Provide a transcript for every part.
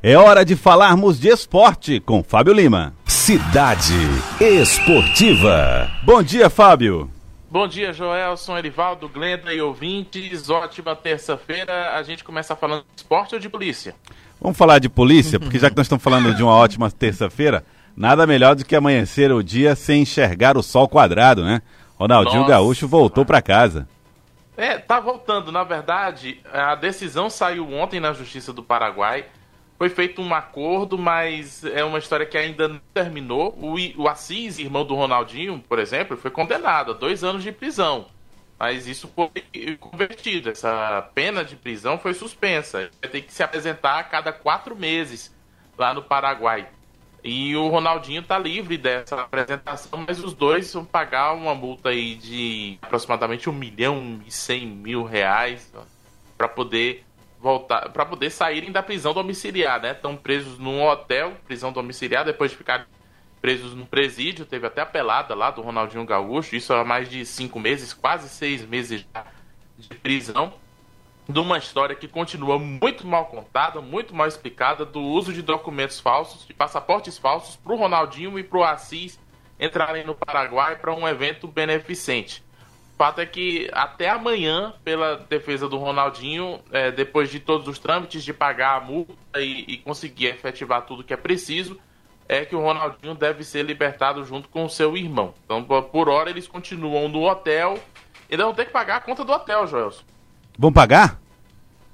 É hora de falarmos de esporte com Fábio Lima. Cidade Esportiva. Bom dia, Fábio. Bom dia, Joelson, Erivaldo, Glenda e ouvintes. Ótima terça-feira. A gente começa falando de esporte ou de polícia? Vamos falar de polícia, porque já que nós estamos falando de uma ótima terça-feira, nada melhor do que amanhecer o dia sem enxergar o sol quadrado, né? Ronaldinho Nossa. Gaúcho voltou para casa. É, tá voltando. Na verdade, a decisão saiu ontem na Justiça do Paraguai. Foi feito um acordo, mas é uma história que ainda não terminou. O, o Assis, irmão do Ronaldinho, por exemplo, foi condenado a dois anos de prisão. Mas isso foi convertido. Essa pena de prisão foi suspensa. Vai ter que se apresentar a cada quatro meses lá no Paraguai. E o Ronaldinho está livre dessa apresentação, mas os dois vão pagar uma multa aí de aproximadamente um milhão e cem mil reais para poder voltar, para poder saírem da prisão domiciliar, né? Estão presos num hotel, prisão domiciliar, depois de ficar presos no presídio, teve até a pelada lá do Ronaldinho Gaúcho, isso há mais de cinco meses, quase seis meses de prisão, de uma história que continua muito mal contada, muito mal explicada, do uso de documentos falsos, de passaportes falsos, para o Ronaldinho e para o Assis entrarem no Paraguai para um evento beneficente fato é que até amanhã, pela defesa do Ronaldinho, é, depois de todos os trâmites de pagar a multa e, e, conseguir efetivar tudo que é preciso, é que o Ronaldinho deve ser libertado junto com o seu irmão. Então, por hora, eles continuam no hotel. Ainda vão ter que pagar a conta do hotel, Joelson. Vão pagar?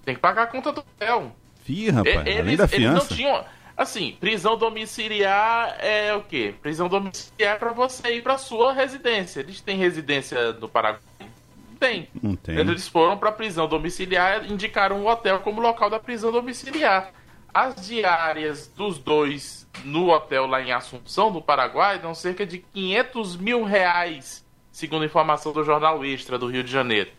Tem que pagar a conta do hotel. Fih, rapaz, eles, além da fiança. Eles não tinham Assim, prisão domiciliar é o quê? Prisão domiciliar é para você ir para sua residência. Eles têm residência no Paraguai? Tem. Não tem. Eles foram para prisão domiciliar, indicaram o hotel como local da prisão domiciliar. As diárias dos dois no hotel lá em Assunção, no Paraguai, dão cerca de 500 mil reais, segundo informação do jornal Extra do Rio de Janeiro.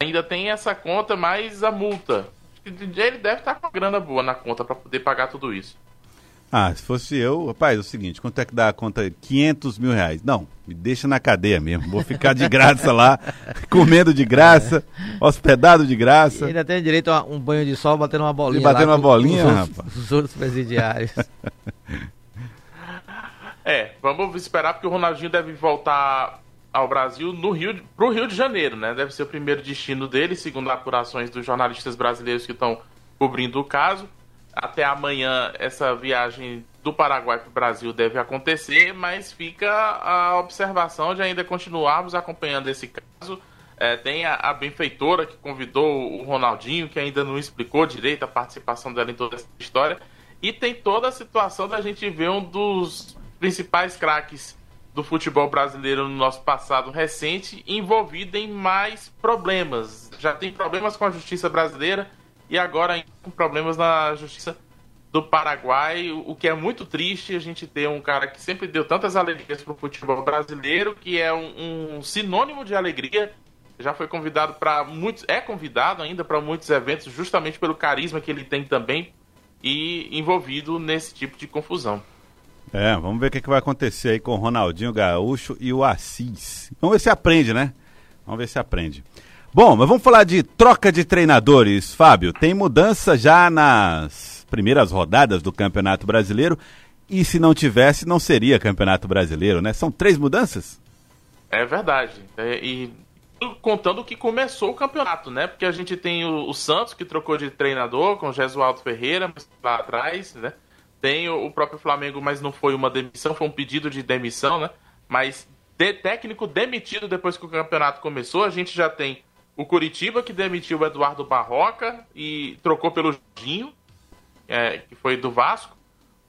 Ainda tem essa conta mais a multa ele deve estar com uma grana boa na conta para poder pagar tudo isso. Ah, se fosse eu, rapaz, é o seguinte, quanto é que dá a conta? 500 mil reais. Não, me deixa na cadeia mesmo. Vou ficar de graça lá, comendo de graça, hospedado de graça. E ainda tem direito a um banho de sol batendo uma bolinha. E batendo uma bolinha, os rapaz. Os outros presidiários. é, vamos esperar porque o Ronaldinho deve voltar ao Brasil no Rio, pro Rio de Janeiro, né? Deve ser o primeiro destino dele, segundo apurações dos jornalistas brasileiros que estão cobrindo o caso. Até amanhã essa viagem do Paraguai para o Brasil deve acontecer, mas fica a observação de ainda continuarmos acompanhando esse caso. É, tem a, a, benfeitora que convidou o Ronaldinho, que ainda não explicou direito a participação dela em toda essa história. E tem toda a situação da gente ver um dos principais craques do futebol brasileiro no nosso passado recente envolvido em mais problemas. Já tem problemas com a justiça brasileira e agora com problemas na justiça do Paraguai, o que é muito triste a gente ter um cara que sempre deu tantas alegrias para o futebol brasileiro, que é um, um sinônimo de alegria. Já foi convidado para muitos, é convidado ainda para muitos eventos, justamente pelo carisma que ele tem também e envolvido nesse tipo de confusão. É, vamos ver o que, que vai acontecer aí com o Ronaldinho Gaúcho e o Assis. Vamos ver se aprende, né? Vamos ver se aprende. Bom, mas vamos falar de troca de treinadores, Fábio. Tem mudança já nas primeiras rodadas do Campeonato Brasileiro. E se não tivesse, não seria Campeonato Brasileiro, né? São três mudanças? É verdade. É, e contando que começou o campeonato, né? Porque a gente tem o, o Santos que trocou de treinador com o Jesualdo Ferreira, mas lá atrás, né? Tem o próprio Flamengo, mas não foi uma demissão, foi um pedido de demissão, né? Mas de técnico demitido depois que o campeonato começou, a gente já tem o Curitiba que demitiu o Eduardo Barroca e trocou pelo Dinho, é, que foi do Vasco.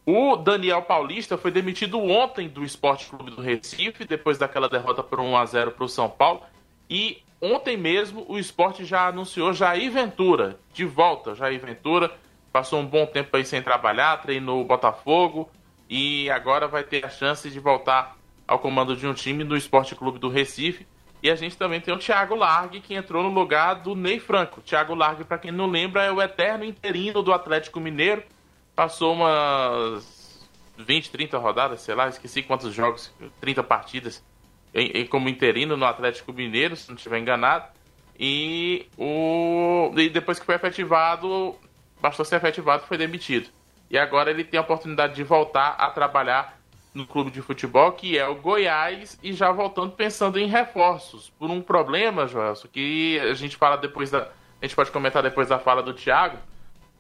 O Daniel Paulista foi demitido ontem do Esporte Clube do Recife, depois daquela derrota por 1 a 0 para o São Paulo. E ontem mesmo o esporte já anunciou Jair Ventura, de volta, Jair Ventura passou um bom tempo aí sem trabalhar, treinou o Botafogo e agora vai ter a chance de voltar ao comando de um time no Esporte Clube do Recife. E a gente também tem o Thiago Largue, que entrou no lugar do Ney Franco. Thiago Largue, para quem não lembra, é o eterno interino do Atlético Mineiro. Passou umas 20, 30 rodadas, sei lá, esqueci quantos jogos, 30 partidas em, em, como interino no Atlético Mineiro, se não estiver enganado. E, o, e depois que foi efetivado, bastou ser efetivado foi demitido. e agora ele tem a oportunidade de voltar a trabalhar no clube de futebol, que é o Goiás, e já voltando pensando em reforços. Por um problema, Joelson, que a gente fala depois da. A gente pode comentar depois da fala do Thiago,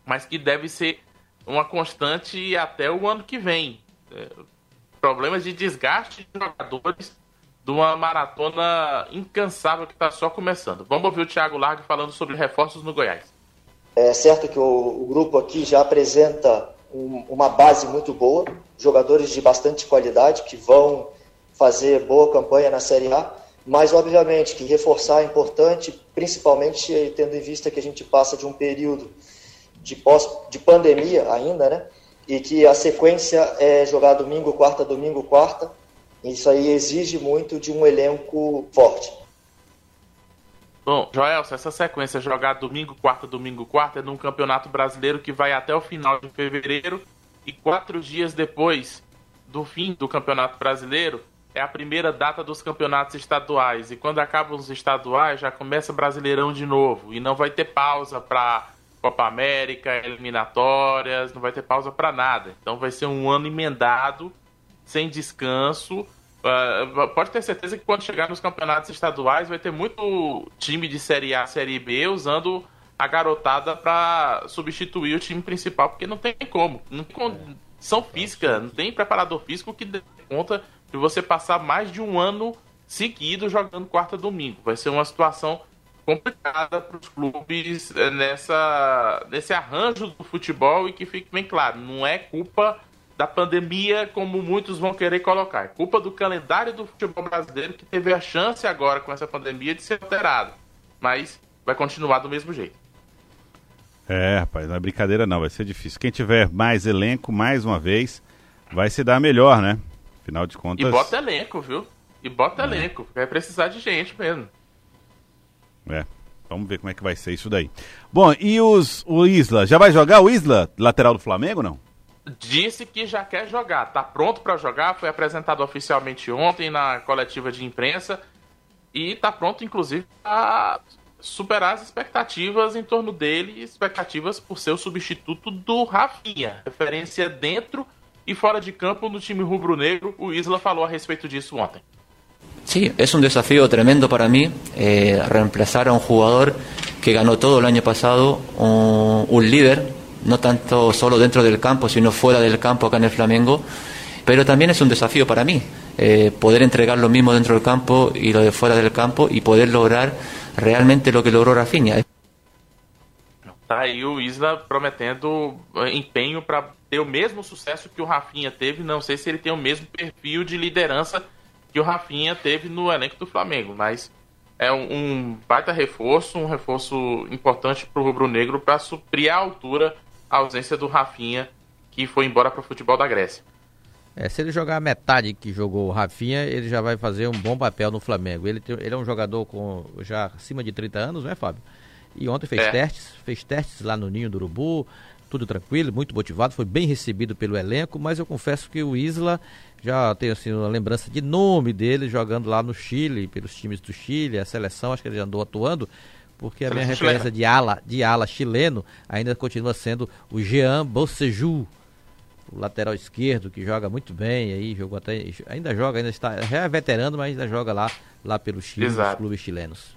mas que deve ser uma constante até o ano que vem. É, problemas de desgaste de jogadores de uma maratona incansável que está só começando. Vamos ouvir o Thiago Largue falando sobre reforços no Goiás. É certo que o, o grupo aqui já apresenta um, uma base muito boa, jogadores de bastante qualidade que vão fazer boa campanha na Série A, mas obviamente que reforçar é importante, principalmente tendo em vista que a gente passa de um período de, pós, de pandemia ainda, né? E que a sequência é jogar domingo, quarta, domingo, quarta. Isso aí exige muito de um elenco forte. Bom, Joel, essa sequência jogar domingo, quarta, domingo, quarta é num campeonato brasileiro que vai até o final de fevereiro e quatro dias depois do fim do campeonato brasileiro é a primeira data dos campeonatos estaduais. E quando acabam os estaduais já começa Brasileirão de novo e não vai ter pausa para Copa América, eliminatórias, não vai ter pausa para nada. Então vai ser um ano emendado, sem descanso Uh, pode ter certeza que quando chegar nos campeonatos estaduais vai ter muito time de Série A, Série B usando a garotada para substituir o time principal, porque não tem como. Não tem condição física, não tem preparador físico que dê conta de você passar mais de um ano seguido jogando quarta domingo. Vai ser uma situação complicada para os clubes eh, nessa, nesse arranjo do futebol e que fique bem claro, não é culpa da pandemia, como muitos vão querer colocar. É culpa do calendário do futebol brasileiro que teve a chance agora com essa pandemia de ser alterado. Mas vai continuar do mesmo jeito. É, rapaz, não é brincadeira não, vai ser difícil. Quem tiver mais elenco, mais uma vez, vai se dar melhor, né? Afinal de contas. E bota elenco, viu? E bota é. elenco. Vai precisar de gente mesmo. É. Vamos ver como é que vai ser isso daí. Bom, e os, o Isla? Já vai jogar o Isla, lateral do Flamengo, não? Disse que já quer jogar, tá pronto para jogar, foi apresentado oficialmente ontem na coletiva de imprensa e tá pronto inclusive a superar as expectativas em torno dele, expectativas por ser o substituto do Rafinha, referência dentro e fora de campo no time rubro-negro. O Isla falou a respeito disso ontem. Sí, es un desafío tremendo para mí eh, reemplazar a un que ganó todo el año pasado, un, un líder no tanto solo dentro del campo, sino fuera del campo acá en el Flamengo. Pero también es un desafío para mí, eh, poder entregar lo mismo dentro del campo y lo de fuera del campo y poder lograr realmente lo que logró Rafinha. Tá aí o Isla prometendo eh, empenho para ter o mesmo sucesso que o Rafinha teve. Não sei se ele tem o mesmo perfil de liderança que o Rafinha teve no elenco do Flamengo, mas é um, um baita reforço, um reforço importante para o Rubro Negro para suprir a altura a ausência do Rafinha, que foi embora para o futebol da Grécia. É, se ele jogar a metade que jogou o Rafinha, ele já vai fazer um bom papel no Flamengo. Ele, ele é um jogador com já acima de 30 anos, né, Fábio? E ontem fez é. testes, fez testes lá no Ninho do Urubu, tudo tranquilo, muito motivado, foi bem recebido pelo elenco, mas eu confesso que o Isla já tenho assim uma lembrança de nome dele jogando lá no Chile, pelos times do Chile, a seleção, acho que ele já andou atuando, porque a minha referência de ala, de ala chileno ainda continua sendo o Jean Boceju, o lateral esquerdo que joga muito bem aí, jogou até ainda joga, ainda está já é veterano, mas ainda joga lá lá pelo Chile, Exato. clubes chilenos.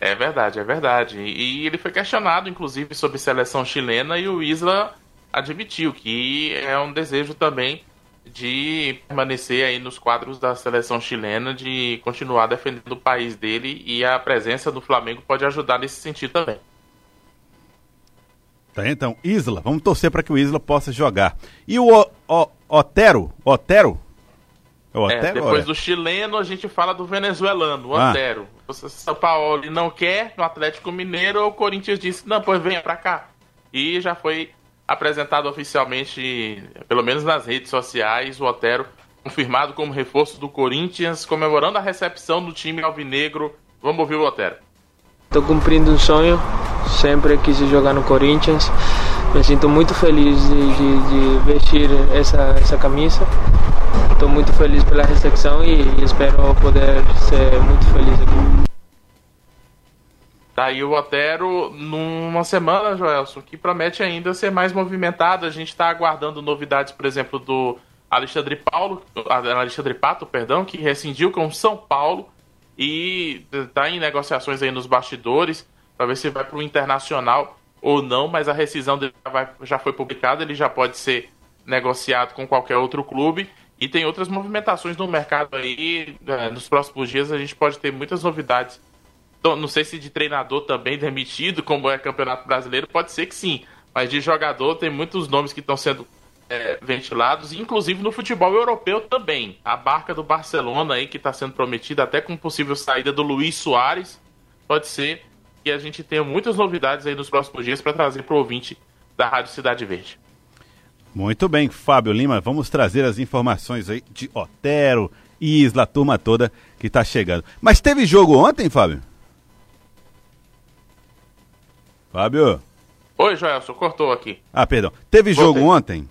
É verdade, é verdade. E ele foi questionado, inclusive, sobre seleção chilena e o Isla admitiu que é um desejo também de permanecer aí nos quadros da seleção chilena, de continuar defendendo o país dele e a presença do Flamengo pode ajudar nesse sentido também. Tá, então, Isla, vamos torcer para que o Isla possa jogar. E o, o, o Otero, Otero? É, o Otero é, depois do chileno a gente fala do venezuelano, o ah. Otero. O São Paulo não quer no Atlético Mineiro, o Corinthians disse, não, pois venha para cá. E já foi apresentado oficialmente, pelo menos nas redes sociais, o Otero confirmado como reforço do Corinthians, comemorando a recepção do time alvinegro. Vamos ouvir o Otero. Estou cumprindo um sonho, sempre quis jogar no Corinthians. Me sinto muito feliz de, de, de vestir essa, essa camisa. Estou muito feliz pela recepção e espero poder ser muito feliz aqui. Daí o Otero, numa semana, Joelson, que promete ainda ser mais movimentado. A gente está aguardando novidades, por exemplo, do Alexandre Paulo, Alexandre Pato, perdão, que rescindiu com São Paulo e está em negociações aí nos bastidores para ver se vai para o Internacional ou não, mas a rescisão dele já, vai, já foi publicada, ele já pode ser negociado com qualquer outro clube. E tem outras movimentações no mercado aí. É, nos próximos dias a gente pode ter muitas novidades não sei se de treinador também demitido, como é Campeonato Brasileiro, pode ser que sim. Mas de jogador tem muitos nomes que estão sendo é, ventilados, inclusive no futebol europeu também. A barca do Barcelona aí que está sendo prometida, até com possível saída do Luiz Soares. Pode ser que a gente tenha muitas novidades aí nos próximos dias para trazer para o ouvinte da Rádio Cidade Verde. Muito bem, Fábio Lima, vamos trazer as informações aí de Otero, Isla, turma toda que está chegando. Mas teve jogo ontem, Fábio? Fábio? Oi, Joelson, cortou aqui. Ah, perdão. Teve jogo ontem?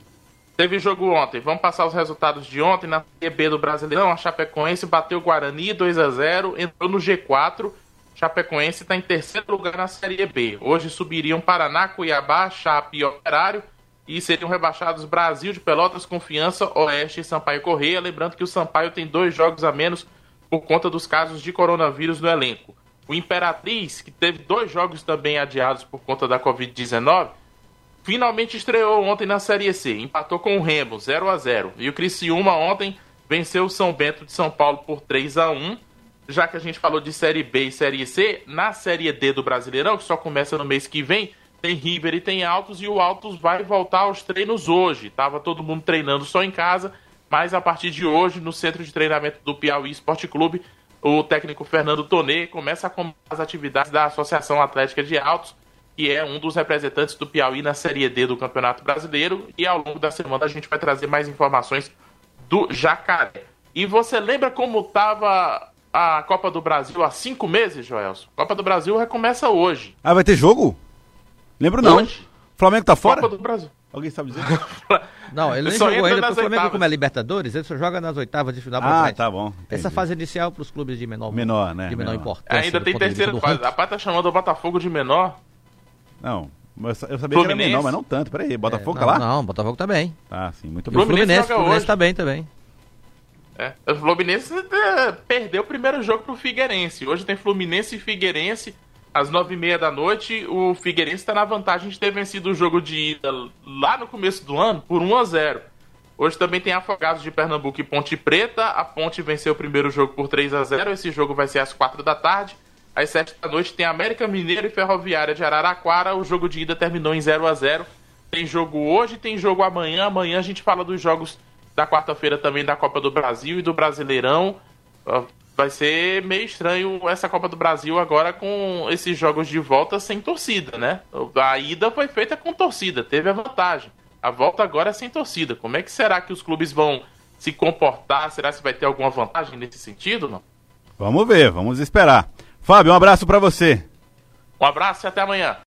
Teve jogo ontem. Vamos passar os resultados de ontem na Série do Brasileirão. A Chapecoense bateu o Guarani 2 a 0 entrou no G4. Chapecoense está em terceiro lugar na Série B. Hoje subiriam Paraná, Cuiabá, Chape e Operário. E seriam rebaixados Brasil de Pelotas, Confiança, Oeste e Sampaio Correia. Lembrando que o Sampaio tem dois jogos a menos por conta dos casos de coronavírus no elenco. O Imperatriz, que teve dois jogos também adiados por conta da Covid-19, finalmente estreou ontem na Série C. Empatou com o Remo, 0 a 0 E o Criciúma ontem venceu o São Bento de São Paulo por 3 a 1 Já que a gente falou de Série B e Série C, na Série D do Brasileirão, que só começa no mês que vem, tem River e tem Altos, e o Altos vai voltar aos treinos hoje. Tava todo mundo treinando só em casa, mas a partir de hoje, no centro de treinamento do Piauí Esporte Clube, o técnico Fernando Tonê começa a comandar as atividades da Associação Atlética de Altos, que é um dos representantes do Piauí na Série D do Campeonato Brasileiro. E ao longo da semana a gente vai trazer mais informações do Jacaré. E você lembra como estava a Copa do Brasil há cinco meses, Joelson? Copa do Brasil recomeça hoje. Ah, vai ter jogo? Lembro não. Hoje. Flamengo tá fora? Copa do Brasil. Alguém sabe dizer? Não, ele nem só jogou ainda, porque o Flamengo, oitavas. como é Libertadores, ele só joga nas oitavas de final Ah, frente. tá bom. Entendi. Essa fase inicial para os clubes de menor, menor, né? de menor, menor. importância. Ainda tem terceira fase. A Pai tá chamando o Botafogo de menor. Não, eu sabia Fluminense. que era menor, mas não tanto. Peraí, Botafogo é, tá não, lá? Não, Botafogo tá bem. Tá, sim, muito bem. O Fluminense, Fluminense, Fluminense tá bem também. É, o Fluminense é, perdeu o primeiro jogo pro Figueirense. Hoje tem Fluminense e Figueirense às nove e meia da noite, o Figueirense está na vantagem de ter vencido o jogo de ida lá no começo do ano por 1 a 0 Hoje também tem Afogados de Pernambuco e Ponte Preta. A Ponte venceu o primeiro jogo por 3 a 0 Esse jogo vai ser às 4 da tarde. Às 7 da noite tem América Mineiro e Ferroviária de Araraquara. O jogo de ida terminou em 0 a 0 Tem jogo hoje, tem jogo amanhã. Amanhã a gente fala dos jogos da quarta-feira também da Copa do Brasil e do Brasileirão vai ser meio estranho essa Copa do Brasil agora com esses jogos de volta sem torcida, né? A ida foi feita com torcida, teve a vantagem. A volta agora é sem torcida. Como é que será que os clubes vão se comportar? Será que vai ter alguma vantagem nesse sentido, não? Vamos ver, vamos esperar. Fábio, um abraço para você. Um abraço e até amanhã.